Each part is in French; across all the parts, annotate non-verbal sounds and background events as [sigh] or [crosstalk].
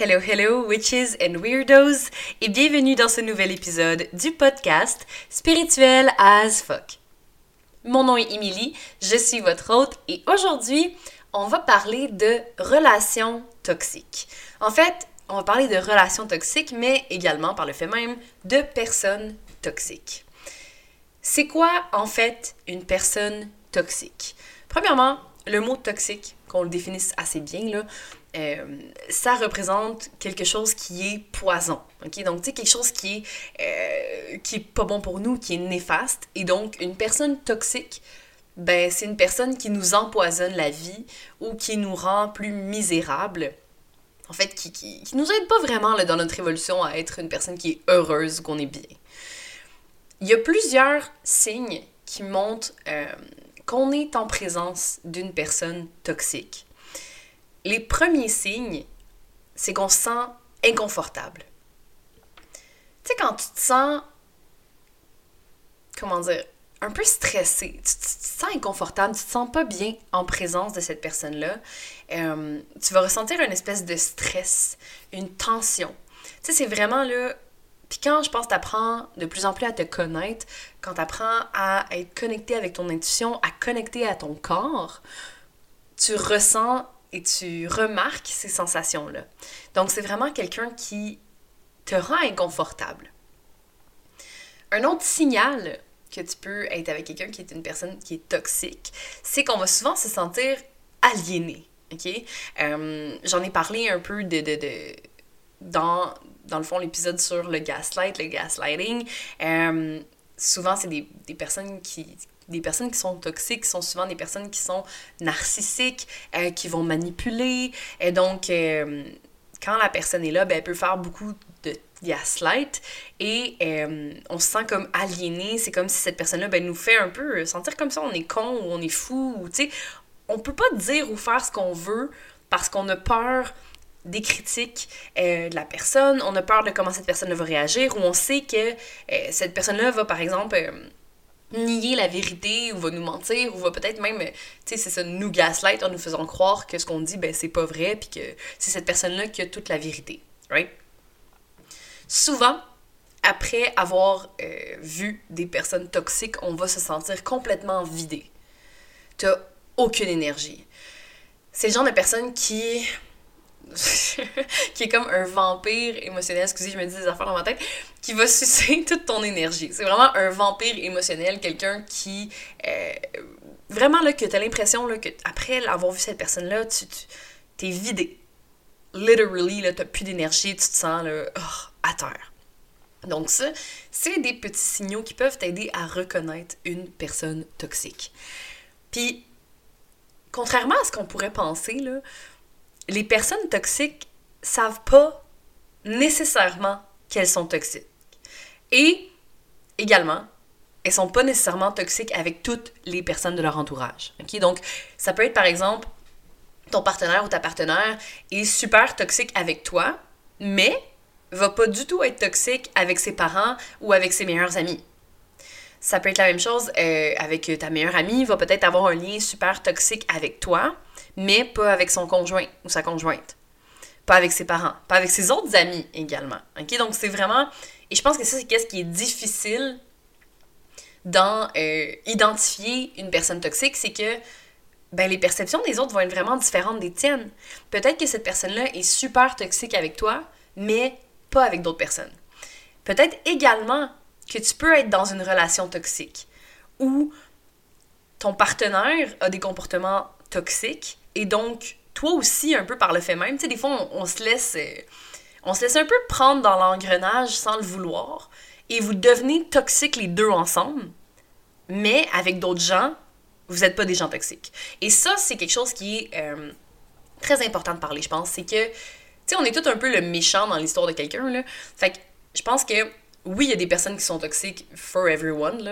Hello, hello, witches and weirdos, et bienvenue dans ce nouvel épisode du podcast Spirituel as fuck. Mon nom est Emily, je suis votre hôte, et aujourd'hui, on va parler de relations toxiques. En fait, on va parler de relations toxiques, mais également, par le fait même, de personnes toxiques. C'est quoi, en fait, une personne toxique? Premièrement, le mot toxique, qu'on le définisse assez bien, là, euh, ça représente quelque chose qui est poison. ok? Donc, tu sais, quelque chose qui est, euh, qui est pas bon pour nous, qui est néfaste. Et donc, une personne toxique, ben, c'est une personne qui nous empoisonne la vie ou qui nous rend plus misérables. En fait, qui, qui, qui nous aide pas vraiment dans notre évolution à être une personne qui est heureuse qu'on est bien. Il y a plusieurs signes qui montrent euh, qu'on est en présence d'une personne toxique les premiers signes, c'est qu'on se sent inconfortable. Tu sais, quand tu te sens, comment dire, un peu stressé, tu, te sens inconfortable, tu te sens pas bien en présence de cette personne-là, euh, tu vas ressentir une espèce de stress, une tension. Tu sais, c'est vraiment là. Puis quand je pense que tu apprends de plus en plus à te connaître, quand tu apprends à être connecté avec ton intuition, à connecter à ton corps, tu ressens et tu remarques ces sensations-là. Donc, c'est vraiment quelqu'un qui te rend inconfortable. Un autre signal que tu peux être avec quelqu'un qui est une personne qui est toxique, c'est qu'on va souvent se sentir aliéné. Euh, j'en ai parlé un peu de, de dans, dans le fond, l'épisode sur le gaslight, le gaslighting. Euh, souvent, c'est des, des personnes qui, des personnes qui sont toxiques sont souvent des personnes qui sont narcissiques, euh, qui vont manipuler. Et donc, euh, quand la personne est là, ben, elle peut faire beaucoup de gaslight et euh, on se sent comme aliéné. C'est comme si cette personne-là ben, nous fait un peu sentir comme ça on est con ou on est fou. Ou, on peut pas dire ou faire ce qu'on veut parce qu'on a peur des critiques de la personne, on a peur de comment cette personne va réagir, ou on sait que cette personne-là va, par exemple, nier la vérité ou va nous mentir ou va peut-être même, tu sais, c'est ça, nous gaslight en nous faisant croire que ce qu'on dit, ben c'est pas vrai puis que c'est cette personne-là qui a toute la vérité, right? Souvent, après avoir euh, vu des personnes toxiques, on va se sentir complètement vidé. T'as aucune énergie. C'est le genre de personne qui qui est comme un vampire émotionnel, excusez, je me dis des affaires dans ma tête, qui va sucer [laughs] toute ton énergie. C'est vraiment un vampire émotionnel, quelqu'un qui. Euh, vraiment, là, que t'as l'impression, là, que après avoir vu cette personne-là, tu, tu t'es vidé. Literally, là, t'as plus d'énergie, tu te sens, là, oh, à terre. Donc ça, c'est des petits signaux qui peuvent t'aider à reconnaître une personne toxique. Puis, contrairement à ce qu'on pourrait penser, là, les personnes toxiques savent pas nécessairement qu'elles sont toxiques. Et également, elles sont pas nécessairement toxiques avec toutes les personnes de leur entourage. Donc, ça peut être par exemple ton partenaire ou ta partenaire est super toxique avec toi, mais va pas du tout être toxique avec ses parents ou avec ses meilleurs amis. Ça peut être la même chose euh, avec ta meilleure amie, va peut-être avoir un lien super toxique avec toi, mais pas avec son conjoint ou sa conjointe. Pas avec ses parents, pas avec ses autres amis également. OK? Donc, c'est vraiment. Et je pense que ça, c'est qu'est-ce qui est difficile dans euh, identifier une personne toxique, c'est que ben, les perceptions des autres vont être vraiment différentes des tiennes. Peut-être que cette personne-là est super toxique avec toi, mais pas avec d'autres personnes. Peut-être également que tu peux être dans une relation toxique où ton partenaire a des comportements toxiques et donc toi aussi un peu par le fait même. Tu sais, des fois on, se laisse euh, on se laisse un peu prendre dans l'engrenage sans le vouloir et vous devenez toxiques les deux ensemble, mais avec d'autres gens, vous n'êtes pas des gens toxiques. Et ça, c'est quelque chose qui est euh, très important de parler, je pense. C'est que, tu sais, on est tout un peu le méchant dans l'histoire de quelqu'un, là. Fait que je pense que oui, il y a des personnes qui sont toxiques for everyone. [laughs]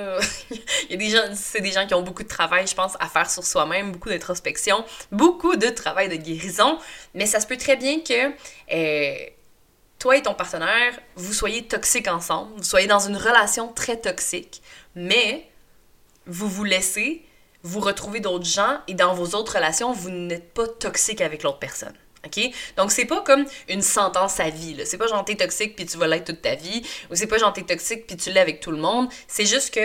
Il y a des gens, c'est des gens qui ont beaucoup de travail, je pense, à faire sur soi-même, beaucoup d'introspection, beaucoup de travail de guérison. Mais ça se peut très bien que euh, toi et ton partenaire, vous soyez toxiques ensemble, vous soyez dans une relation très toxique, mais vous vous laissez vous retrouver d'autres gens et dans vos autres relations, vous n'êtes pas toxique avec l'autre personne. Donc, c'est pas comme une sentence à vie. C'est pas genre t'es toxique puis tu vas l'être toute ta vie. Ou c'est pas genre t'es toxique puis tu l'es avec tout le monde. C'est juste que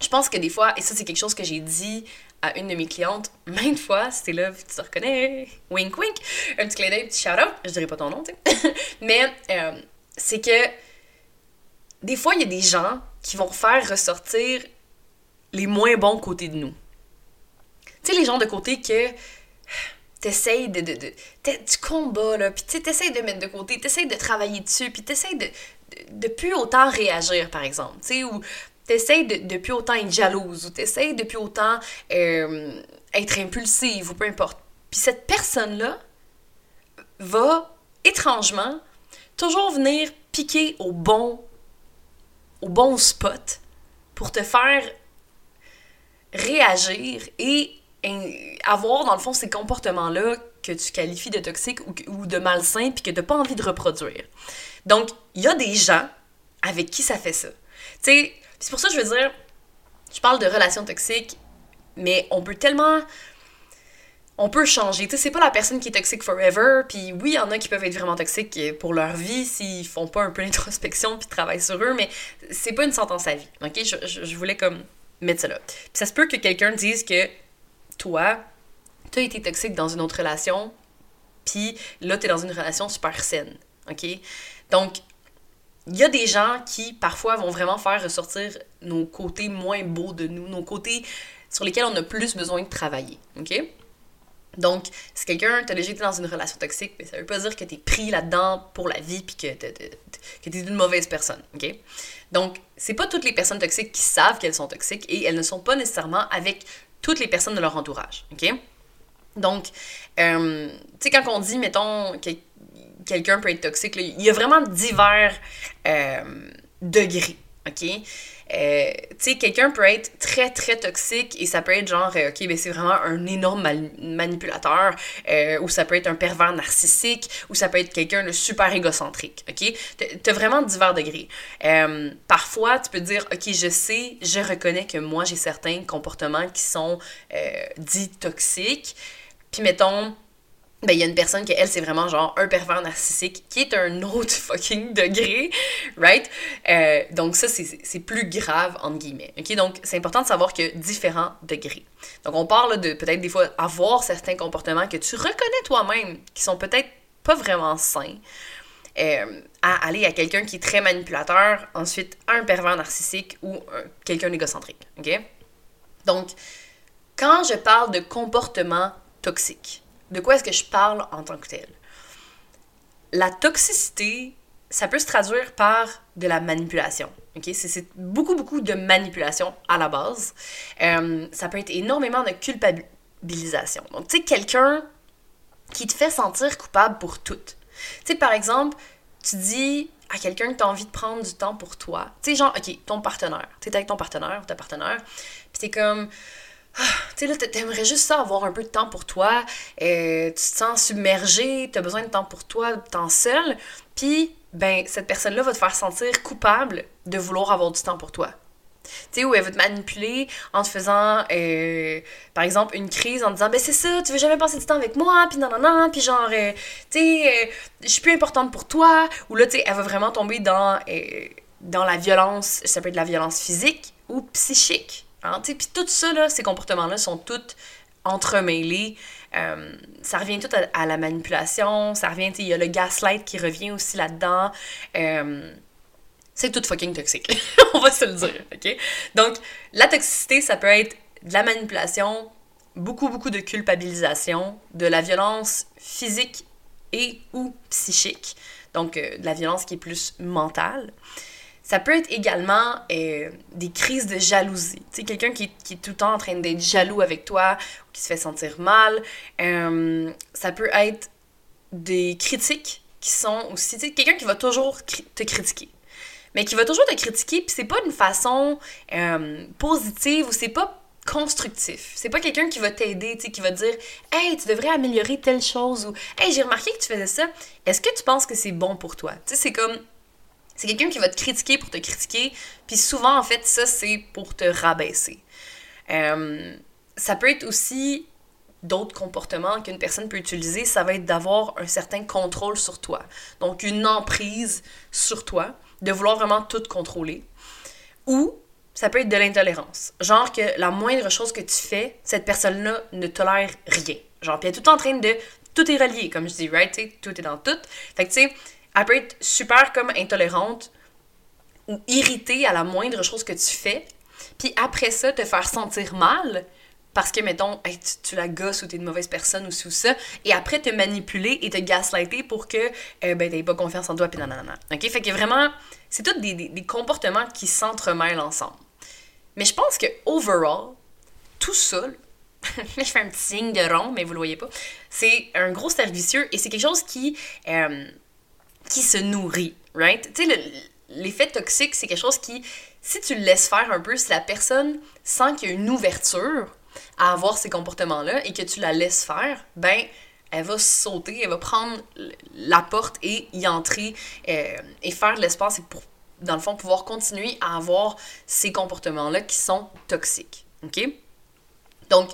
je pense que des fois, et ça, c'est quelque chose que j'ai dit à une de mes clientes maintes fois, c'était là, tu te reconnais, wink wink, un petit clin d'œil, petit shout out, je dirais pas ton nom, tu sais. [laughs] Mais euh, c'est que des fois, il y a des gens qui vont faire ressortir les moins bons côtés de nous. Tu sais, les gens de côté que t'essayes de, de, de, du combat, là, puis tu t'essayes de mettre de côté, t'essayes de travailler dessus, puis t'essayes de, de, de plus autant réagir, par exemple, tu sais, ou t'essayes de, de plus autant être jalouse, ou t'essayes de plus autant euh, être impulsive, ou peu importe. Puis cette personne-là va, étrangement, toujours venir piquer au bon, au bon spot pour te faire réagir et avoir, dans le fond, ces comportements-là que tu qualifies de toxiques ou, de malsains puis que tu n'as pas envie de reproduire. Donc, il y a des gens avec qui ça fait ça. Tu sais, c'est pour ça que je veux dire, je parle de relations toxiques, mais on peut tellement on peut changer. Tu sais, c'est pas la personne qui est toxique forever. Puis oui, il y en a qui peuvent être vraiment toxiques pour leur vie s'ils font pas un peu d'introspection puis travaillent sur eux, mais c'est pas une sentence à vie. Ok, je, je, voulais comme mettre ça là. Puis ça se peut que quelqu'un dise que toi, tu as été toxique dans une autre relation, puis là, tu es dans une relation super saine. OK? Donc, il y a des gens qui, parfois, vont vraiment faire ressortir nos côtés moins beaux de nous, nos côtés sur lesquels on a plus besoin de travailler. OK? Donc, si quelqu'un t'a déjà été dans une relation toxique, ben, ça veut pas dire que tu es pris là-dedans pour la vie puis que tu es une mauvaise personne, OK? Donc, c'est pas toutes les personnes toxiques qui savent qu'elles sont toxiques et elles ne sont pas nécessairement avec toutes les personnes de leur entourage, OK? Donc, euh, tu sais, quand on dit, mettons, que quelqu'un peut être toxique, il y a vraiment divers euh, degrés, OK? Euh, tu sais, quelqu'un peut être très, très toxique et ça peut être genre, euh, OK, ben c'est vraiment un énorme manipulateur, euh, ou ça peut être un pervers narcissique, ou ça peut être quelqu'un de super égocentrique, OK? T'as vraiment divers degrés. parfois, tu peux dire, OK, je sais, je reconnais que moi, j'ai certains comportements qui sont dits toxiques, puis mettons, ben, il y a une personne qui, elle, c'est vraiment genre un pervers narcissique, qui est un autre [laughs] fucking degré, right? Euh, donc, ça, c'est plus grave, entre guillemets. OK? Donc, c'est important de savoir que différents degrés. Donc, on parle de peut-être des fois avoir certains comportements que tu reconnais toi-même, qui sont peut-être pas vraiment sains, euh, à aller à quelqu'un qui est très manipulateur, ensuite un pervers narcissique ou quelqu'un d'égocentrique. OK? Donc, quand je parle de comportement toxique, de quoi est-ce que je parle en tant que tel? La toxicité, ça peut se traduire par de la manipulation. C'est beaucoup, beaucoup de manipulation à la base. Euh, ça peut être énormément de culpabilisation. Donc, tu sais, quelqu'un qui te fait sentir coupable pour tout. Tu sais, par exemple, tu dis à quelqu'un que tu as envie de prendre du temps pour toi. Tu sais, genre, OK, ton partenaire. Tu es avec ton partenaire ou ta partenaire, puis t'es comme tu sais, là, t'aimerais juste ça, avoir un peu de temps pour toi. Euh, tu te sens submergé, t'as besoin de temps pour toi, de temps seul. Puis, ben, cette personne-là va te faire sentir coupable de vouloir avoir du temps pour toi. Tu sais, où elle va te manipuler en te faisant, euh, par exemple, une crise en te disant, ben c'est ça, tu veux jamais passer du temps avec moi, puis non, non, non, puis genre, euh, tu sais, je suis plus importante pour toi. Ou là, tu sais, elle va vraiment tomber dans, dans la violence, ça peut être de la violence physique ou psychique. Hein, puis tout ça, là, ces comportements-là sont tous entremêlés. Euh, ça revient tout à, la manipulation, ça revient, il y a le gaslight qui revient aussi là-dedans. Euh, c'est tout fucking toxique, [laughs] on va se le dire, ok? Donc, la toxicité, ça peut être de la manipulation, beaucoup, beaucoup de culpabilisation, de la violence physique et ou psychique, donc euh, de la violence qui est plus mentale. Ça peut être également euh, des crises de jalousie. Tu sais, quelqu'un qui, est tout le temps en train d'être jaloux avec toi ou qui se fait sentir mal. Euh, ça peut être des critiques qui sont aussi... Tu sais, quelqu'un qui va toujours te critiquer. Mais qui va toujours te critiquer, puis c'est pas d'une façon euh, positive ou c'est pas constructif. C'est pas quelqu'un qui va t'aider, tu sais, qui va te dire Hey, tu devrais améliorer telle chose ou Hey, j'ai remarqué que tu faisais ça. Est-ce que tu penses que c'est bon pour toi? Tu sais, c'est comme c'est quelqu'un qui va te critiquer pour te critiquer, puis souvent, en fait, ça, c'est pour te rabaisser. Euh, ça peut être aussi d'autres comportements qu'une personne peut utiliser, ça va être d'avoir un certain contrôle sur toi. Donc, une emprise sur toi, de vouloir vraiment tout contrôler. Ou ça peut être de l'intolérance. Genre que la moindre chose que tu fais, cette personne-là ne tolère rien. Genre, puis elle est tout en train de. Tout est relié, comme je dis, right? tout est dans tout. Fait que, tu sais, elle peut être super comme intolérante ou irritée à la moindre chose que tu fais. Puis après ça, te faire sentir mal parce que, mettons, tu, la gosses ou t'es une mauvaise personne ou sous ça, et après te manipuler et te gaslighter pour que euh, ben, t'aies pas confiance en toi, puis nanana. OK? Fait que vraiment, c'est tous des, des, comportements qui s'entremêlent ensemble. Mais je pense que, overall, tout ça, [laughs] je fais un petit signe de rond, mais vous le voyez pas, c'est un gros servicieux et c'est quelque chose qui, euh, qui se nourrit, right? Tu sais, l'effet toxique, c'est quelque chose qui, si tu le laisses faire un peu, si la personne sent qu'il y a une ouverture, à avoir ces comportements-là et que tu la laisses faire, ben, elle va sauter, elle va prendre la porte et y entrer euh, et faire de l'espace pour, dans le fond, pouvoir continuer à avoir ces comportements-là qui sont toxiques. OK? Donc,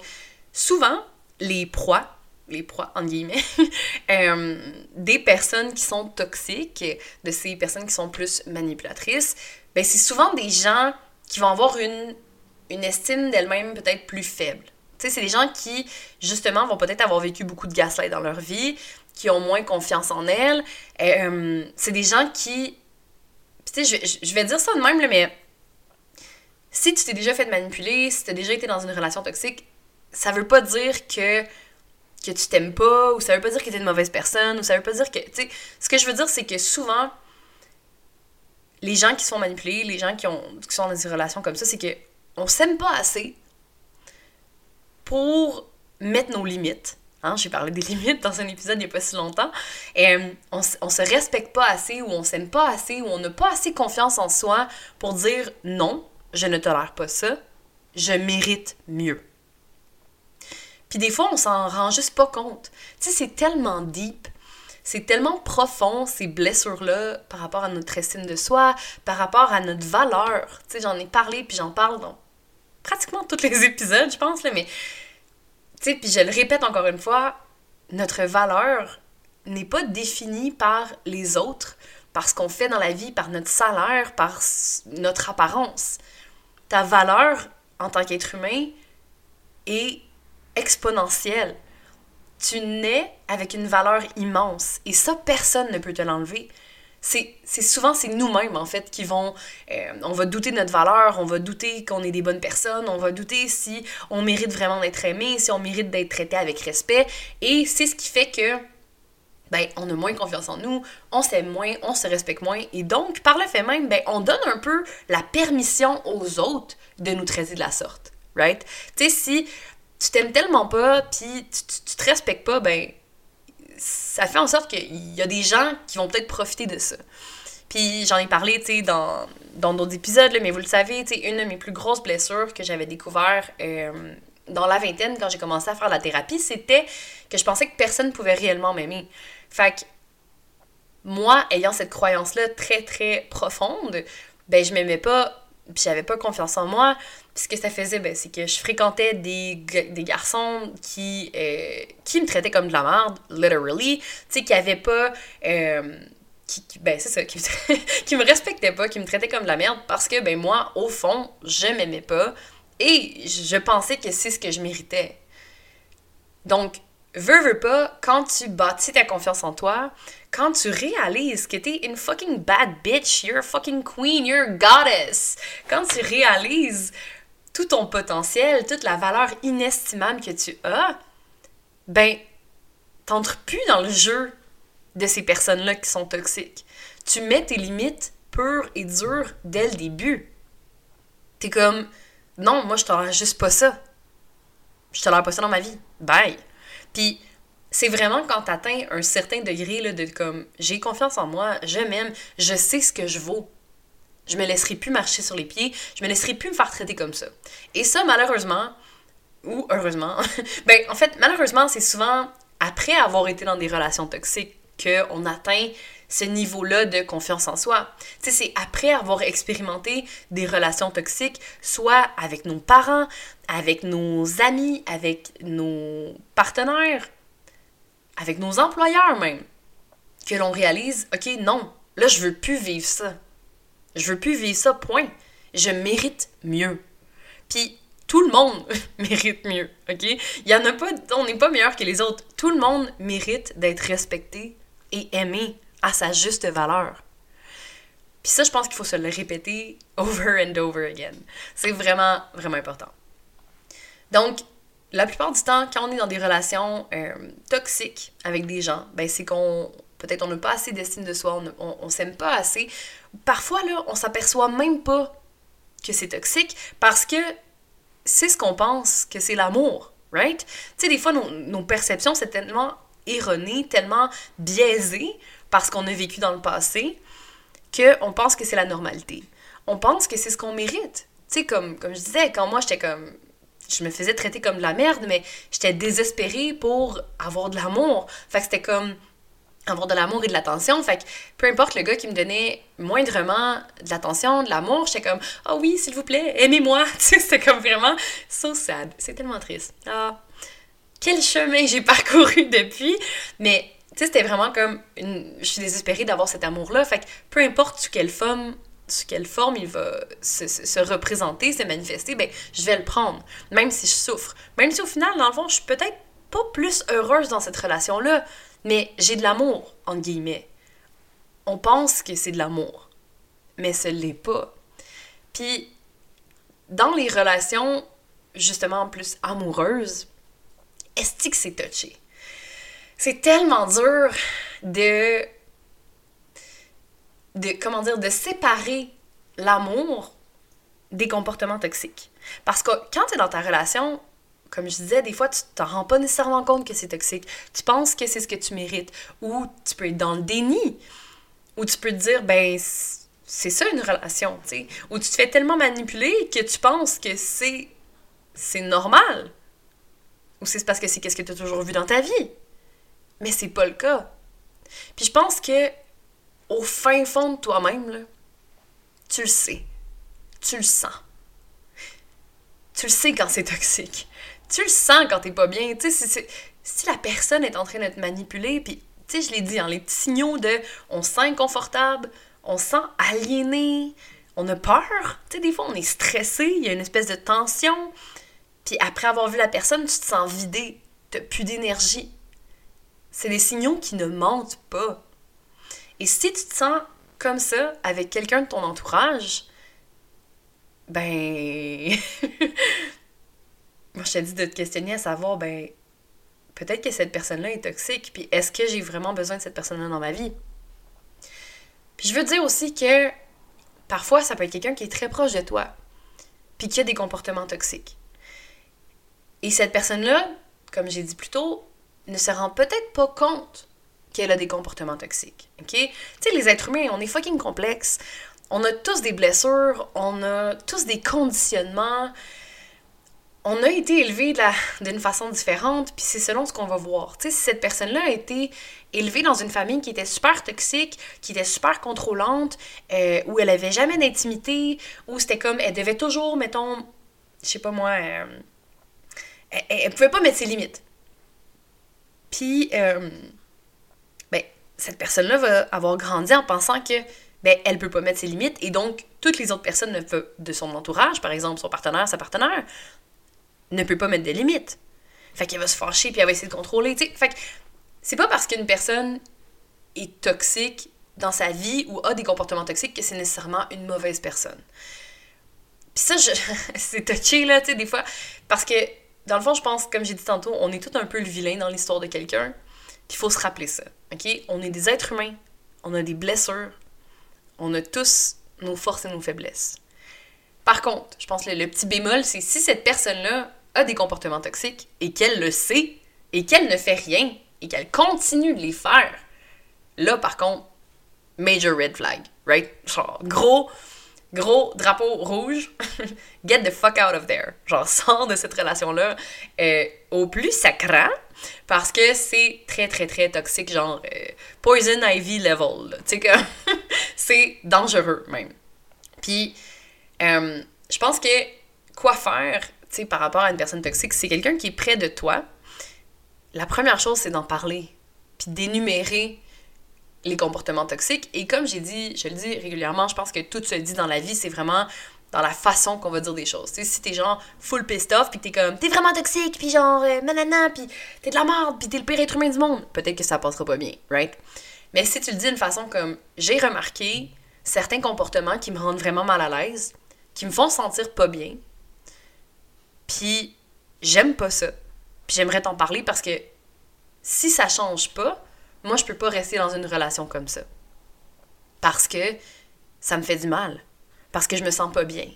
souvent, les proies, les proies, en guillemets, [laughs] euh, des personnes qui sont toxiques, de ces personnes qui sont plus manipulatrices, ben, c'est souvent des gens qui vont avoir une une estime d'elle-même peut-être plus faible. Tu sais, c'est des gens qui, justement, vont peut-être avoir vécu beaucoup de gaslight dans leur vie, qui ont moins confiance en elles. Euh, c'est des gens qui... Tu sais, je, je, vais dire ça de même, mais si tu t'es déjà fait manipuler, si tu as déjà été dans une relation toxique, ça veut pas dire que, que tu t'aimes pas, ou ça veut pas dire que tu es une mauvaise personne, ou ça veut pas dire que... Tu sais, ce que je veux dire, c'est que souvent, les gens qui sont manipulés, les gens qui, ont, qui sont dans des relations comme ça, c'est que on s'aime pas assez pour mettre nos limites. Hein, J'ai parlé des [laughs] limites dans un épisode il n'y a pas si longtemps. Et, euh, on, on se respecte pas assez ou on s'aime pas assez ou on n'a pas assez confiance en soi pour dire non, je ne tolère pas ça, je mérite mieux. Puis des fois, on s'en rend juste pas compte. Tu sais, c'est tellement deep, c'est tellement profond, ces blessures-là, par rapport à notre estime de soi, par rapport à notre valeur. Tu sais, j'en ai parlé, puis j'en parle dans pratiquement tous les [laughs] épisodes, je pense, là, mais, tu sais, puis je le répète encore une fois, notre valeur n'est pas définie par les autres, par ce qu'on fait dans la vie, par notre salaire, par notre apparence. Ta valeur en tant qu'être humain est exponentielle. Tu nais avec une valeur immense et ça, personne ne peut te l'enlever. C'est souvent c'est nous-mêmes en fait qui vont euh, on va douter de notre valeur on va douter qu'on est des bonnes personnes on va douter si on mérite vraiment d'être aimé si on mérite d'être traité avec respect. Et c'est ce qui fait que ben on a moins confiance en nous on s'aime moins on se respecte moins. Et donc par le fait même ben on donne un peu la permission aux autres de nous traiter de la sorte right? Tu sais si tu t'aimes tellement pas puis tu, tu, te respectes pas ben ça fait en sorte qu'il y a des gens qui vont peut-être profiter de ça. Puis j'en ai parlé, tu dans, d'autres épisodes, mais vous le savez, tu une de mes plus grosses blessures que j'avais découvert euh, dans la vingtaine, quand j'ai commencé à faire la thérapie, c'était que je pensais que personne pouvait réellement m'aimer. Fait que moi, ayant cette croyance-là très, très profonde, ben je m'aimais pas puis j'avais pas confiance en moi. Puis ce que ça faisait, ben, c'est que je fréquentais des, des garçons qui, euh, qui me traitaient comme de la merde, literally. Tu sais, qui avaient pas. Euh, qui, ben, c'est ça, qui, [laughs] qui me respectaient pas, qui me traitaient comme de la merde parce que, ben, moi, au fond, je m'aimais pas et je pensais que c'est ce que je méritais. Donc, veux, veux pas, quand tu bâtis ta confiance en toi, quand tu réalises que t'es une fucking bad bitch, you're a fucking queen, you're a goddess, quand tu réalises tout ton potentiel, toute la valeur inestimable que tu as, ben, t'entres plus dans le jeu de ces personnes-là qui sont toxiques. Tu mets tes limites pures et dures dès le début. T'es comme, non, moi je tolère juste pas ça. Je tolère pas ça dans ma vie. Bye. C'est vraiment quand tu atteins un certain degré là, de comme j'ai confiance en moi, je m'aime, je sais ce que je vaux. Je me laisserai plus marcher sur les pieds, je me laisserai plus me faire traiter comme ça. Et ça, malheureusement, ou heureusement, [laughs] ben en fait, malheureusement, c'est souvent après avoir été dans des relations toxiques qu'on atteint ce niveau-là de confiance en soi. Tu sais, c'est après avoir expérimenté des relations toxiques, soit avec nos parents, avec nos amis, avec nos partenaires, avec nos employeurs même, que l'on réalise, OK, non, là, je veux plus vivre ça. Je veux plus vivre ça, point. Je mérite mieux. Puis, tout le monde [laughs] mérite mieux, OK? Il y en a pas, on n'est pas meilleur que les autres. Tout le monde mérite d'être respecté et aimé à sa juste valeur. Puis ça, je pense qu'il faut se le répéter [laughs] over and over again. C'est vraiment, vraiment important. Donc, la plupart du temps, quand on est dans des relations euh, toxiques avec des gens, ben c'est qu'on peut-être on n'a pas assez d'estime de soi, on, on, s'aime pas assez. Parfois, là, on s'aperçoit même pas que c'est toxique parce que c'est ce qu'on pense que c'est l'amour, right? Tu sais, des fois, nos, perceptions, c'est tellement erroné, tellement biaisé parce qu'on a vécu dans le passé qu'on pense que c'est la normalité. On pense que c'est ce qu'on mérite. Tu sais, comme, comme je disais, quand moi, j'étais comme je me faisais traiter comme de la merde, mais j'étais désespérée pour avoir de l'amour. Fait que c'était comme avoir de l'amour et de l'attention. Fait que peu importe le gars qui me donnait moindrement de l'attention, de l'amour, j'étais comme « Oh oui, s'il vous plaît, aimez-moi! [laughs] » Tu sais, c'était comme vraiment so sad. C'est tellement triste. Ah, quel chemin j'ai parcouru [laughs] depuis! Mais, tu sais, c'était vraiment comme. Je suis désespérée d'avoir cet amour-là. Fait que peu importe sous quelle forme sous quelle forme il va se, se, représenter, se manifester, ben, je vais le prendre, même si je souffre. Même si au final, dans le fond, je suis peut-être pas plus heureuse dans cette relation-là, mais j'ai de l'amour, entre guillemets. On pense que c'est de l'amour, mais ce l'est pas. Puis, dans les relations, justement, plus amoureuses, est-ce que c'est touché? C'est tellement dur de, de, comment dire, de séparer l'amour des comportements toxiques. Parce que quand tu es dans ta relation, comme je disais, des fois, tu t'en rends pas nécessairement compte que c'est toxique. Tu penses que c'est ce que tu mérites. Ou tu peux être dans le déni. Ou tu peux te dire, ben, c'est ça une relation, tu sais. Ou tu te fais tellement manipuler que tu penses que c'est c'est normal. Ou c'est parce que c'est qu'est-ce que tu as toujours vu dans ta vie. Mais c'est pas le cas. Puis je pense que au fin fond de toi-même, tu le sais. Tu le sens. Tu le sais quand c'est toxique tu le sens quand t'es pas bien. Tu sais, si la personne est en train de te manipuler, puis, tu sais, je l'ai dit, hein, les petits signaux de on se sent inconfortable, on se sent aliéné, on a peur. Tu sais, des fois, on est stressé, il y a une espèce de tension. Puis après avoir vu la personne, tu te sens vidé, t'as plus d'énergie. C'est des signaux qui ne mentent pas. Et si tu te sens comme ça avec quelqu'un de ton entourage, ben [laughs] moi, je t'ai dit de te questionner à savoir, ben, peut-être que cette personne-là est toxique, puis est-ce que j'ai vraiment besoin de cette personne-là dans ma vie? Puis je veux dire aussi que parfois, ça peut être quelqu'un qui est très proche de toi, puis qui a des comportements toxiques. Et cette personne-là, comme j'ai dit plus tôt, ne se rend peut-être pas compte qu'elle a des comportements toxiques. OK? Tu sais, les êtres humains, on est fucking complexes. On a tous des blessures, on a tous des conditionnements on a été élevé d'une façon différente, puis c'est selon ce qu'on va voir. Tu sais, si cette personne-là a été élevée dans une famille qui était super toxique, qui était super contrôlante, euh, où elle avait jamais d'intimité, où c'était comme, elle devait toujours, mettons, je sais pas moi, euh, elle, pouvait pas mettre ses limites. Puis, euh, cette personne-là va avoir grandi en pensant que ben, elle peut pas mettre ses limites et donc toutes les autres personnes de son entourage, par exemple son partenaire, sa partenaire, ne peut pas mettre de limites. Fait qu'elle va se fâcher puis elle va essayer de contrôler. Fait que c'est pas parce qu'une personne est toxique dans sa vie ou a des comportements toxiques que c'est nécessairement une mauvaise personne. Puis ça, [laughs] c'est touché, là, tu sais, des fois. Parce que, dans le fond, je pense, comme j'ai dit tantôt, on est tout un peu le vilain dans l'histoire de quelqu'un. Puis faut se rappeler ça, OK? On est des êtres humains. On a des blessures. On a tous nos forces et nos faiblesses. Par contre, je pense que le, petit bémol, c'est si cette personne-là a des comportements toxiques et qu'elle le sait et qu'elle ne fait rien et qu'elle continue de les faire, là, par contre, major red flag, right? Genre, gros, gros drapeau rouge, [laughs] get the fuck out of there. Genre, sors de cette relation-là euh, au plus sacrant parce que c'est très, très, très toxique, genre euh, poison ivy level. Tu sais, que [laughs] c'est dangereux même. Puis, euh, je pense que quoi faire, tu sais, par rapport à une personne toxique, c'est quelqu'un qui est près de toi. La première chose, c'est d'en parler, puis d'énumérer les comportements toxiques. Et comme j'ai dit, je le dis régulièrement, je pense que tout se dit dans la vie, c'est vraiment dans la façon qu'on va dire des choses. si t'es genre full pissed off, puis t'es comme, t'es vraiment toxique, puis genre, euh, nanana, puis t'es de la merde, puis t'es le pire être humain du monde, peut-être que ça passera pas bien, right? Mais si tu le dis d'une façon comme, j'ai remarqué certains comportements qui me rendent vraiment mal à l'aise, qui me font sentir pas bien, puis j'aime pas ça, puis j'aimerais t'en parler parce que si ça change pas, moi, je peux pas rester dans une relation comme ça. Parce que ça me fait du mal. Parce que je me sens pas bien.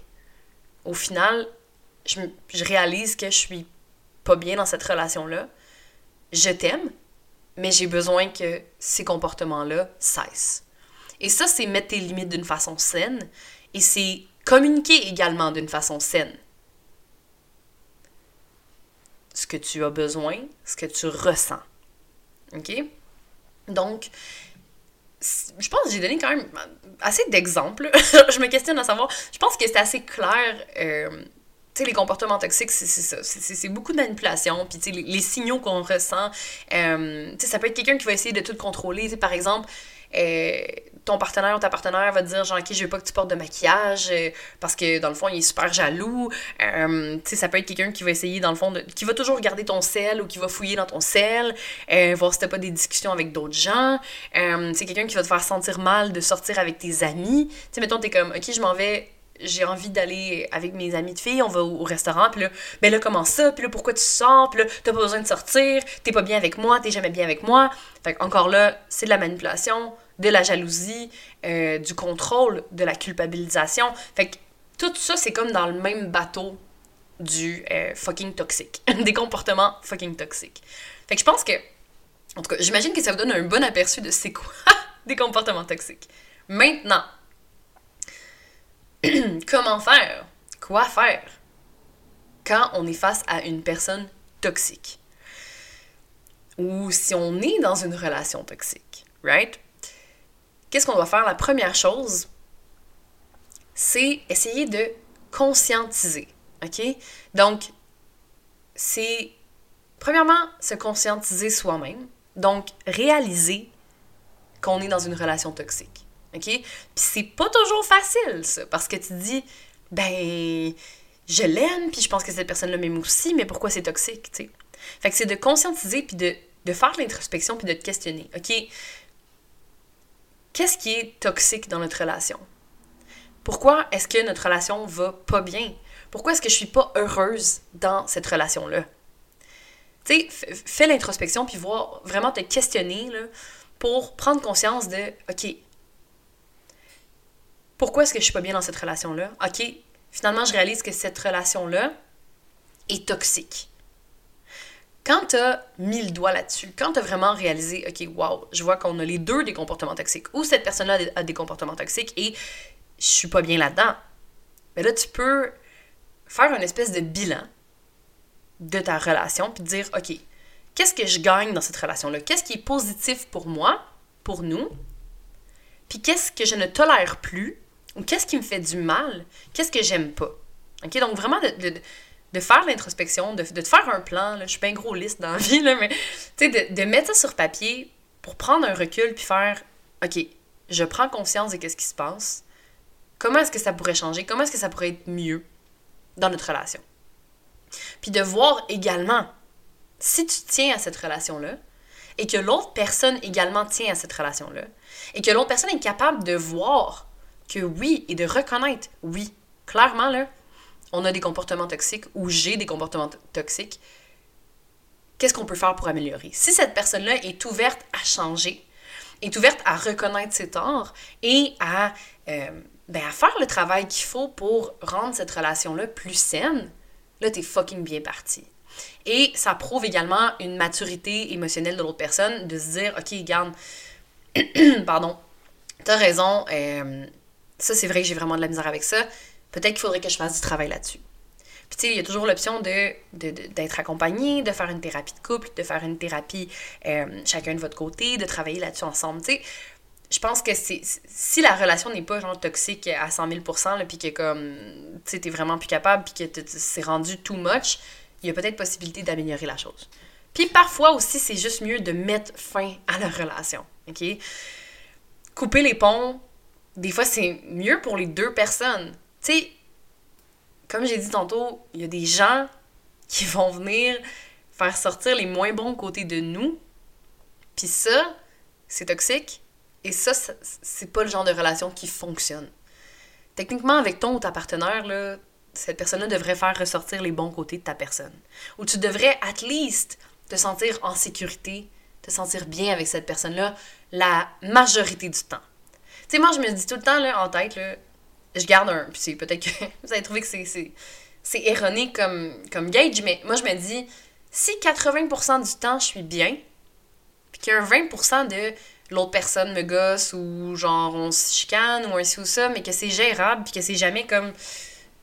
Au final, je, réalise que je suis pas bien dans cette relation-là. Je t'aime, mais j'ai besoin que ces comportements-là cessent. Et ça, c'est mettre tes limites d'une façon saine et c'est communiquer également d'une façon saine. Ce que tu as besoin, ce que tu ressens. OK? Donc, je pense que j'ai donné quand même assez d'exemples. [laughs] je me questionne à savoir, je pense que c'est assez clair. Euh, tu sais, les comportements toxiques, c'est ça. C'est beaucoup de manipulation. Puis, tu sais, les, signaux qu'on ressent. Euh, tu sais, ça peut être quelqu'un qui va essayer de tout contrôler. Tu par exemple, euh, ton partenaire ou ta partenaire va te dire genre ok je veux pas que tu portes de maquillage euh, parce que dans le fond il est super jaloux. Euh, tu sais ça peut être quelqu'un qui va essayer dans le fond qui va toujours regarder ton sel ou qui va fouiller dans ton sel euh, voir si t'as pas des discussions avec d'autres gens. C'est quelqu'un qui va te faire sentir mal de sortir avec tes amis. Tu sais mettons t'es comme ok je m'en vais j'ai envie d'aller avec mes amis de filles, on va au, restaurant, puis là, ben là, comment ça? Puis là, pourquoi tu sors? Puis là, t'as pas besoin de sortir, t'es pas bien avec moi, t'es jamais bien avec moi. Fait encore là, c'est de la manipulation, de la jalousie, euh, du contrôle, de la culpabilisation. Fait que tout ça, c'est comme dans le même bateau du euh, fucking toxique. [laughs] Des comportements fucking toxiques. Fait que je pense que, en tout cas, j'imagine que ça vous donne un bon aperçu de c'est quoi [laughs] des comportements toxiques. Maintenant, [clears throat] comment faire? Quoi faire? Quand on est face à une personne toxique. Ou si on est dans une relation toxique, right? qu'est-ce qu'on doit faire? La première chose, c'est essayer de conscientiser. OK? Donc, c'est premièrement se conscientiser soi-même. Donc, réaliser qu'on est dans une relation toxique. OK? Puis c'est pas toujours facile, ça, parce que tu dis, ben, je l'aime, puis je pense que cette personne-là m'aime aussi, mais pourquoi c'est toxique, tu sais? Fait que c'est de conscientiser, puis de, de faire l'introspection, puis de te questionner. OK? qu'est-ce qui est toxique dans notre relation? Pourquoi est-ce que notre relation va pas bien? Pourquoi est-ce que je suis pas heureuse dans cette relation-là? Tu sais, fais l'introspection puis voir, vraiment te questionner là, pour prendre conscience de, OK, pourquoi est-ce que je suis pas bien dans cette relation-là? OK, finalement, je réalise que cette relation-là est toxique quand tu as mis le doigt là-dessus, quand tu as vraiment réalisé, OK, wow, je vois qu'on a les deux des comportements toxiques, ou cette personne-là a des comportements toxiques et je suis pas bien là-dedans, mais ben là, tu peux faire une espèce de bilan de ta relation puis dire, OK, qu'est-ce que je gagne dans cette relation-là? Qu'est-ce qui est positif pour moi, pour nous? Puis qu'est-ce que je ne tolère plus? Ou qu'est-ce qui me fait du mal? Qu'est-ce que j'aime pas? OK? Donc, vraiment, de faire l'introspection, de, te faire un plan. Là. Je suis pas un gros liste dans la [laughs] vie, là, mais de, de mettre ça sur papier pour prendre un recul puis faire OK, je prends conscience de ce qui se passe. Comment est-ce que ça pourrait changer? Comment est-ce que ça pourrait être mieux dans notre relation? Puis de voir également si tu tiens à cette relation-là et que l'autre personne également tient à cette relation-là et que l'autre personne est capable de voir que oui et de reconnaître oui, clairement là, on a des comportements toxiques ou j'ai des comportements toxiques, qu'est-ce qu'on peut faire pour améliorer? Si cette personne-là est ouverte à changer, est ouverte à reconnaître ses torts et à, euh, ben, à faire le travail qu'il faut pour rendre cette relation-là plus saine, là, t'es fucking bien parti. Et ça prouve également une maturité émotionnelle de l'autre personne de se dire, OK, garde, [clears throat] pardon, t'as raison, euh, Ça, c'est vrai que j'ai vraiment de la misère avec ça. Peut-être qu'il faudrait que je fasse du travail là-dessus. Puis, tu sais, il y a toujours l'option d'être accompagné, de faire une thérapie de couple, de faire une thérapie euh, chacun de votre côté, de travailler là-dessus ensemble. Tu sais, je pense que c'est si la relation n'est pas genre toxique à 100 000% puis que comme tu sais t'es vraiment plus capable puis que c'est rendu too much il y a peut-être possibilité d'améliorer la chose puis parfois aussi c'est juste mieux de mettre fin à la relation ok? Couper les ponts des fois c'est mieux pour les deux personnes tu sais comme j'ai dit tantôt il y a des gens qui [laughs] vont venir faire sortir les moins bons côtés de nous puis ça c'est toxique et ça, c'est pas le genre de relation qui fonctionne. Techniquement, avec ton ou ta partenaire, cette personne-là devrait faire ressortir les bons côtés de ta personne. Ou tu devrais, at least, te sentir en sécurité, te sentir bien avec cette personne-là la majorité du temps. Tu sais, moi, je me dis tout le temps, là, en tête, là, je garde un... Puis peut-être que [laughs] vous allez trouver que c'est, c'est, erroné comme, comme gauge, mais moi, je me dis, si 80% du temps, je suis bien, puis qu'il y a un 20% de l'autre personne me gosse ou genre on se chicane ou ainsi ou ça, mais que c'est gérable puis que c'est jamais comme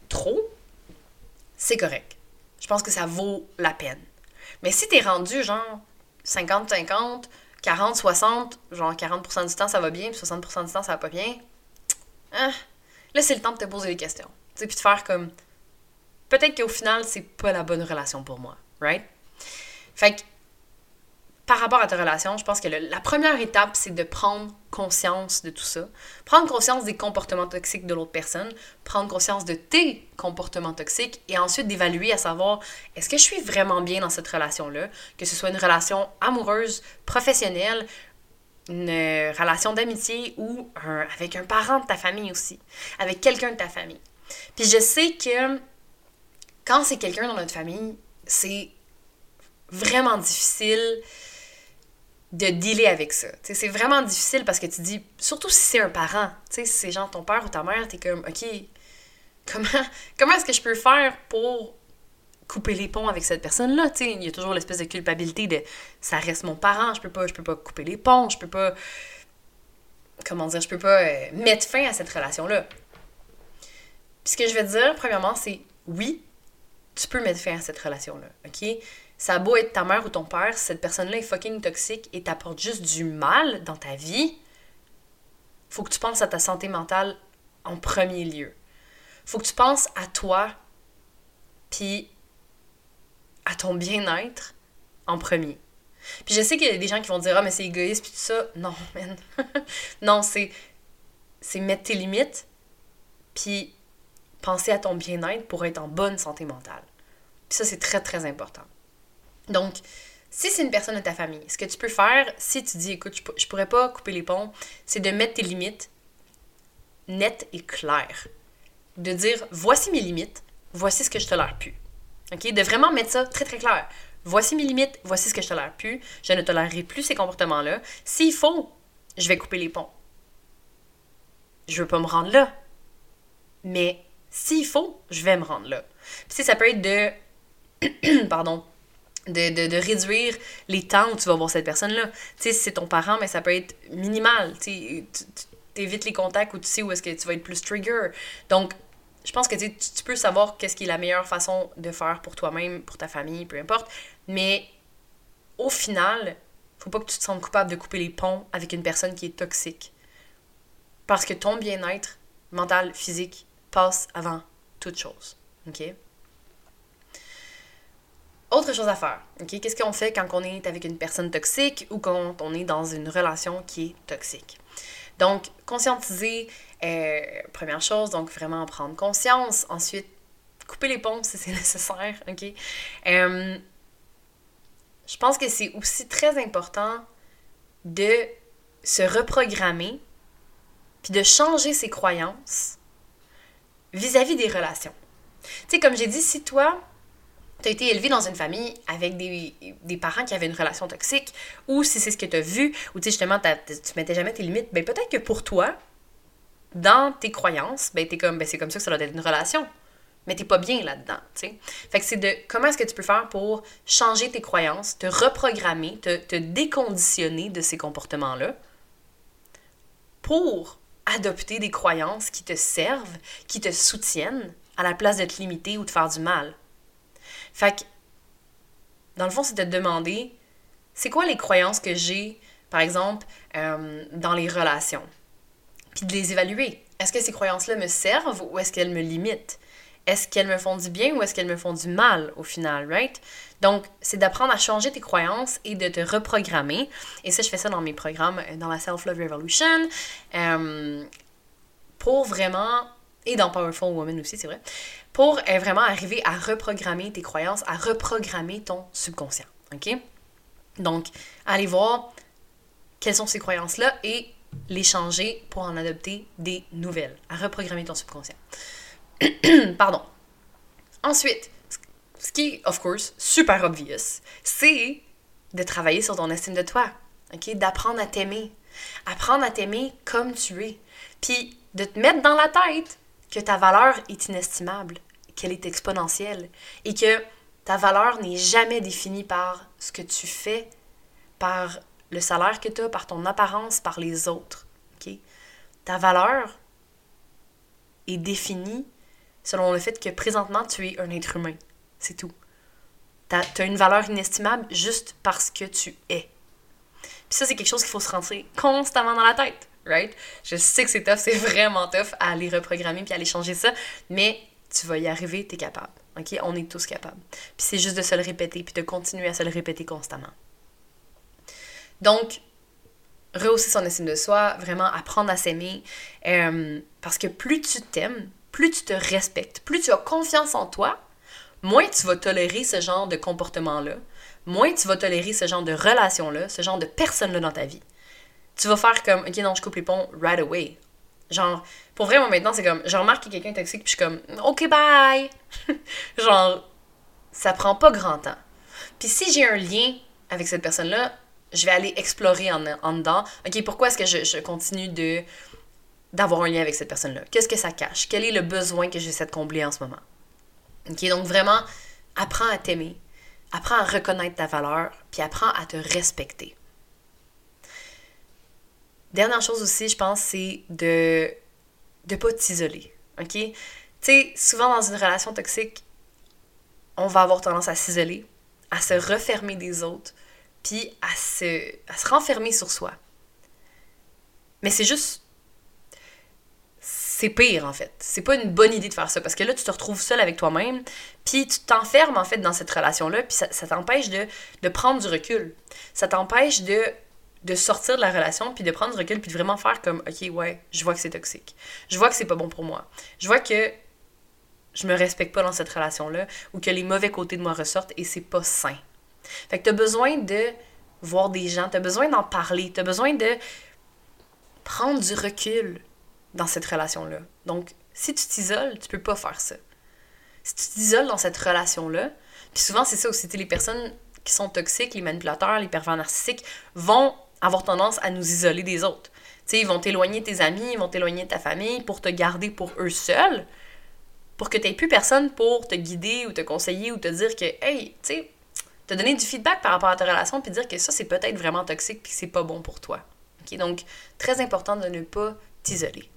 trop, c'est correct. Je pense que ça vaut la peine. Mais si t'es rendu genre 50-50, 40-60, genre 40% du temps ça va bien, puis 60% du temps ça va pas bien, hein, là c'est le temps de te poser des questions. Tu puis de faire comme peut-être qu'au final c'est pas la bonne relation pour moi, right? Fait que par rapport à ta relation, je pense que la première étape, c'est de prendre conscience de tout ça. Prendre conscience des comportements toxiques de l'autre personne, prendre conscience de tes comportements toxiques et ensuite d'évaluer à savoir est-ce que je suis vraiment bien dans cette relation-là, que ce soit une relation amoureuse, professionnelle, une relation d'amitié ou avec un parent de ta famille aussi, avec quelqu'un de ta famille. Puis je sais que quand c'est quelqu'un dans notre famille, c'est vraiment difficile de dealer avec ça. C'est vraiment difficile parce que tu dis, surtout si c'est un parent, si c'est genre ton père ou ta mère, t'es comme, OK, [laughs] comment, comment est-ce que je peux faire pour couper les ponts avec cette personne-là? Il y a toujours l'espèce de culpabilité de, ça reste mon parent, je peux pas, je peux pas couper les ponts, je peux pas, comment dire, je peux pas euh, mettre fin à cette relation-là. Puis ce que je vais dire, premièrement, c'est, oui, tu peux mettre fin à cette relation-là, OK? Ça a beau être ta mère ou ton père, cette personne-là est fucking toxique et t'apporte juste du mal dans ta vie, faut que tu penses à ta santé mentale en premier lieu. Faut que tu penses à toi, puis à ton bien-être en premier. Puis je sais qu'il y a des gens qui vont dire Ah, mais c'est égoïste, puis tout ça. Non, [laughs] man. non, c'est, c'est mettre tes limites, puis penser à ton bien-être pour être en bonne santé mentale. Puis ça, c'est très, très important. Donc, si c'est une personne de ta famille, ce que tu peux faire, si tu dis, écoute, je, pourrais pas couper les ponts, c'est de mettre tes limites nettes et claires. De dire, voici mes limites, voici ce que je tolère plus. OK? De vraiment mettre ça très, très clair. Voici mes limites, voici ce que je tolère plus. Je ne tolérerai plus ces comportements-là. S'il faut, je vais couper les ponts. Je veux pas me rendre là. Mais s'il faut, je vais me rendre là. Puis ça peut être de. [clears throat] Pardon de, de, réduire les temps où tu vas voir cette personne-là. Tu sais, si c'est ton parent, mais ça peut être minimal. Tu évites les contacts où tu sais où est-ce que tu vas être plus trigger. Donc, je pense que tu, tu peux savoir qu'est-ce qui est la meilleure façon de faire pour toi-même, pour ta famille, peu importe. Mais au final, faut pas que tu te sentes coupable de couper les ponts avec une personne qui est toxique. Parce que ton bien-être mental, physique, passe avant toute chose. OK? Autre chose à faire, ok? Qu'est-ce qu'on fait quand on est avec une personne toxique ou quand on est dans une relation qui est toxique? Donc, conscientiser, euh, première chose, donc vraiment prendre conscience. Ensuite, couper les ponts [laughs] si c'est nécessaire, ok? Euh, je pense que c'est aussi très important de se reprogrammer puis de changer ses croyances vis-à-vis -vis des relations. Tu sais, comme j'ai dit, si toi, tu as été élevé dans une famille avec des, parents qui avaient une relation toxique, ou si c'est ce que tu as vu, ou tu sais, justement, tu mettais jamais tes limites, ben peut-être que pour toi, dans tes croyances, ben t'es comme, ben c'est comme ça que ça doit être une relation. Mais t'es pas bien là-dedans, tu sais. Fait que c'est de comment est-ce que tu peux faire pour changer tes croyances, te reprogrammer, te déconditionner de ces comportements-là, pour adopter des croyances qui te servent, qui te soutiennent, à la place de te limiter ou de faire du mal? Fait que, dans le fond, c'est de te demander, c'est quoi les croyances que j'ai, par exemple, euh, dans les relations? Puis de les évaluer. Est-ce que ces croyances-là me servent ou est-ce qu'elles me limitent? Est-ce qu'elles me font du bien ou est-ce qu'elles me font du mal au final, right? Donc, c'est d'apprendre à changer tes croyances et de te reprogrammer. Et ça, je fais ça dans mes programmes, euh, dans la Self-Love Revolution, euh, pour vraiment, et dans Powerful Woman aussi, c'est vrai, pour euh, vraiment arriver à reprogrammer tes croyances, à reprogrammer ton subconscient. OK? Donc, allez voir quelles sont ces croyances-là et les changer pour en adopter des nouvelles, à reprogrammer ton subconscient. [clears throat] Pardon. Ensuite, ce qui est, of course, super obvious, c'est de travailler sur ton estime de toi. OK? D'apprendre à t'aimer. Apprendre à t'aimer comme tu es. Puis de te mettre dans la tête que ta valeur est inestimable, qu'elle est exponentielle et que ta valeur n'est jamais définie par ce que tu fais, par le salaire que tu as, par ton apparence, par les autres. OK? Ta valeur est définie selon le fait que présentement, tu es un être humain. C'est tout. Tu as, une valeur inestimable juste parce que tu es. Puis ça, c'est quelque chose qu'il faut se rentrer constamment dans la tête, right? Je sais que c'est tough, c'est vraiment tough à aller reprogrammer puis aller changer ça, mais tu vas y arriver, tu es capable. OK? On est tous capables. Puis c'est juste de se le répéter puis de continuer à se le répéter constamment. Donc, rehausser son estime de soi, vraiment apprendre à s'aimer, euh, parce que plus tu t'aimes, plus tu te respectes, plus tu as confiance en toi, moins tu vas tolérer ce genre de comportement-là, moins tu vas tolérer ce genre de relation-là, ce genre de personne-là dans ta vie. Tu vas faire comme, ok, non, je coupe les ponts right away. Genre, pour vrai, moi maintenant, c'est comme, je remarque que quelqu'un est toxique, puis je suis comme, ok, bye! [laughs] genre, ça prend pas grand temps. Puis si j'ai un lien avec cette personne-là, je vais aller explorer en, dedans. Ok, pourquoi est-ce que je, je continue de d'avoir un lien avec cette personne-là? Qu'est-ce que ça cache? Quel est le besoin que j'essaie de combler en ce moment? OK? Donc vraiment, apprends à t'aimer, apprends à reconnaître ta valeur, puis apprends à te respecter. Dernière chose aussi, je pense, c'est de ne pas t'isoler. OK? Tu sais, souvent dans une relation toxique, on va avoir tendance à s'isoler, à se refermer des autres, puis à se, renfermer sur soi. Mais c'est juste c'est pire en fait. C'est pas une bonne idée de faire ça parce que là, tu te retrouves seul avec toi-même, puis tu t'enfermes en fait dans cette relation-là, puis ça, t'empêche de, de, prendre du recul. Ça t'empêche de, de sortir de la relation, puis de prendre du recul, puis de vraiment faire comme, ok, ouais, je vois que c'est toxique. Je vois que c'est pas bon pour moi. Je vois que je me respecte pas dans cette relation-là, ou que les mauvais côtés de moi ressortent et c'est pas sain. Fait que t'as besoin de voir des gens, t'as besoin d'en parler, t'as besoin de prendre du recul dans cette relation-là. Donc, si tu t'isoles, tu peux pas faire ça. Si tu t'isoles dans cette relation-là, puis souvent c'est ça aussi, les personnes qui sont toxiques, les manipulateurs, les pervers narcissiques, vont avoir tendance à nous isoler des autres. ils vont t'éloigner tes amis, ils vont t'éloigner de ta famille pour te garder pour eux seuls, pour que tu plus personne pour te guider ou te conseiller ou te dire que, hey, tu sais, te donner du feedback par rapport à ta relation puis dire que ça, c'est peut-être vraiment toxique puis c'est pas bon pour toi. Donc, très important de ne pas t'isoler.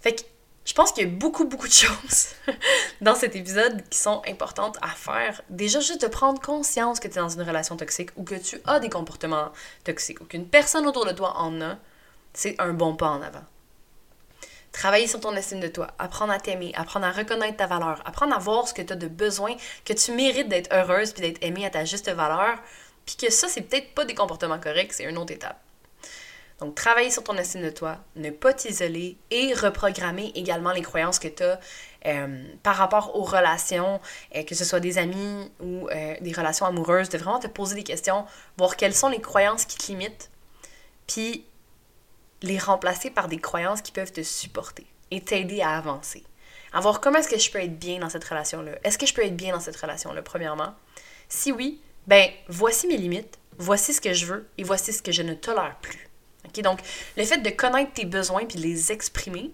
Fait que je pense qu'il y a beaucoup, beaucoup de choses [laughs] dans cet épisode qui sont importantes à faire. Déjà, juste de prendre conscience que tu es dans une relation toxique ou que tu as des comportements toxiques ou qu'une personne autour de toi en a, c'est un bon pas en avant. Travailler sur ton estime de toi, apprendre à t'aimer, apprendre à reconnaître ta valeur, apprendre à voir ce que tu as de besoin, que tu mérites d'être heureuse puis d'être aimée à ta juste valeur, puis que ça, c'est peut-être pas des comportements corrects, c'est une autre étape. Donc, travailler sur ton estime de toi, ne pas t'isoler et reprogrammer également les croyances que tu as euh, par rapport aux relations, euh, que ce soit des amis ou euh, des relations amoureuses, de vraiment te poser des questions, voir quelles sont les croyances qui te limitent, puis les remplacer par des croyances qui peuvent te supporter et t'aider à avancer. À voir comment est-ce que je peux être bien dans cette relation-là. Est-ce que je peux être bien dans cette relation-là, premièrement? Si oui, ben voici mes limites, voici ce que je veux et voici ce que je ne tolère plus. Donc, le fait de connaître tes besoins puis de les exprimer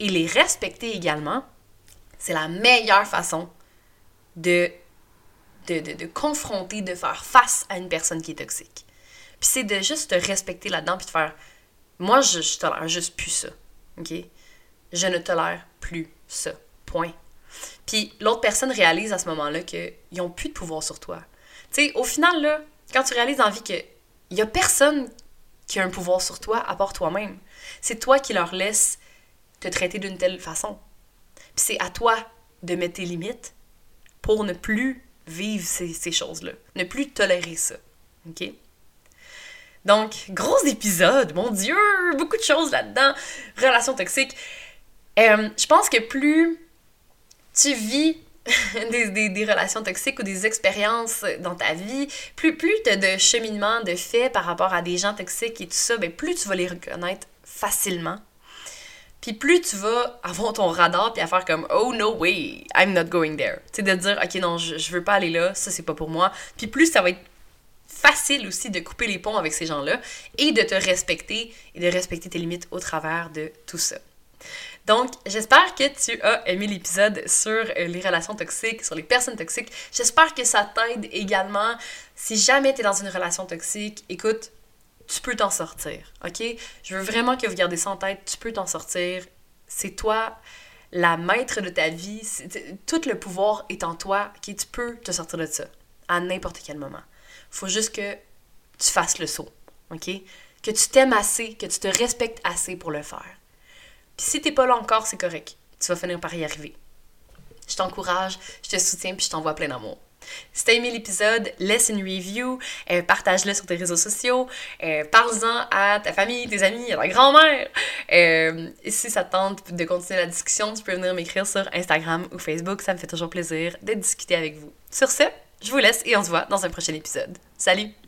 et les respecter également, c'est la meilleure façon de de, de, confronter, de faire face à une personne qui est toxique. Puis c'est de juste te respecter là-dedans puis de faire Moi, je, je tolère juste plus ça. Je ne tolère plus ça. Point. Puis l'autre personne réalise à ce moment-là qu'ils n'ont plus de pouvoir sur toi. Tu sais, au final, là, quand tu réalises en vie qu'il n'y a personne qui a un pouvoir sur toi à part toi-même, c'est toi qui leur laisse te traiter d'une telle façon. Puis c'est à toi de mettre tes limites pour ne plus vivre ces, choses-là, ne plus tolérer ça. OK? Donc, gros épisode, mon Dieu, beaucoup de choses là-dedans. Relations toxiques. Euh, je pense que plus tu vis [laughs] des, des, relations toxiques ou des expériences dans ta vie, plus, plus tu as de cheminement, de faits par rapport à des gens toxiques et tout ça, ben plus tu vas les reconnaître facilement. Puis plus tu vas avoir ton radar puis à faire comme oh no way, I'm not going there. Tu sais de dire OK non, je, je veux pas aller là, ça c'est pas pour moi. Puis plus ça va être facile aussi de couper les ponts avec ces gens-là et de te respecter et de respecter tes limites au travers de tout ça. Donc, j'espère que tu as aimé l'épisode sur euh, les relations toxiques, sur les personnes toxiques. J'espère que ça t'aide également. Si jamais tu es dans une relation toxique, écoute, tu peux t'en sortir, ok? Je veux vraiment que vous gardez ça en tête, tu peux t'en sortir. C'est toi la maître de ta vie. Tout le pouvoir est en toi, ok? Tu peux te sortir de ça à n'importe quel moment. Faut juste que tu fasses le saut, ok? Que tu t'aimes assez, que tu te respectes assez pour le faire. Puis si t'es pas là encore, c'est correct. Tu vas finir par y arriver. Je t'encourage, je te soutiens, puis je t'envoie plein d'amour. Si t'as aimé l'épisode, laisse une review, euh, partage-le sur tes réseaux sociaux, euh, parle-en à ta famille, tes amis, à ta grand-mère. Euh, si ça te tente de continuer la discussion, tu peux venir m'écrire sur Instagram ou Facebook, ça me fait toujours plaisir de discuter avec vous. Sur ce, je vous laisse et on se voit dans un prochain épisode. Salut!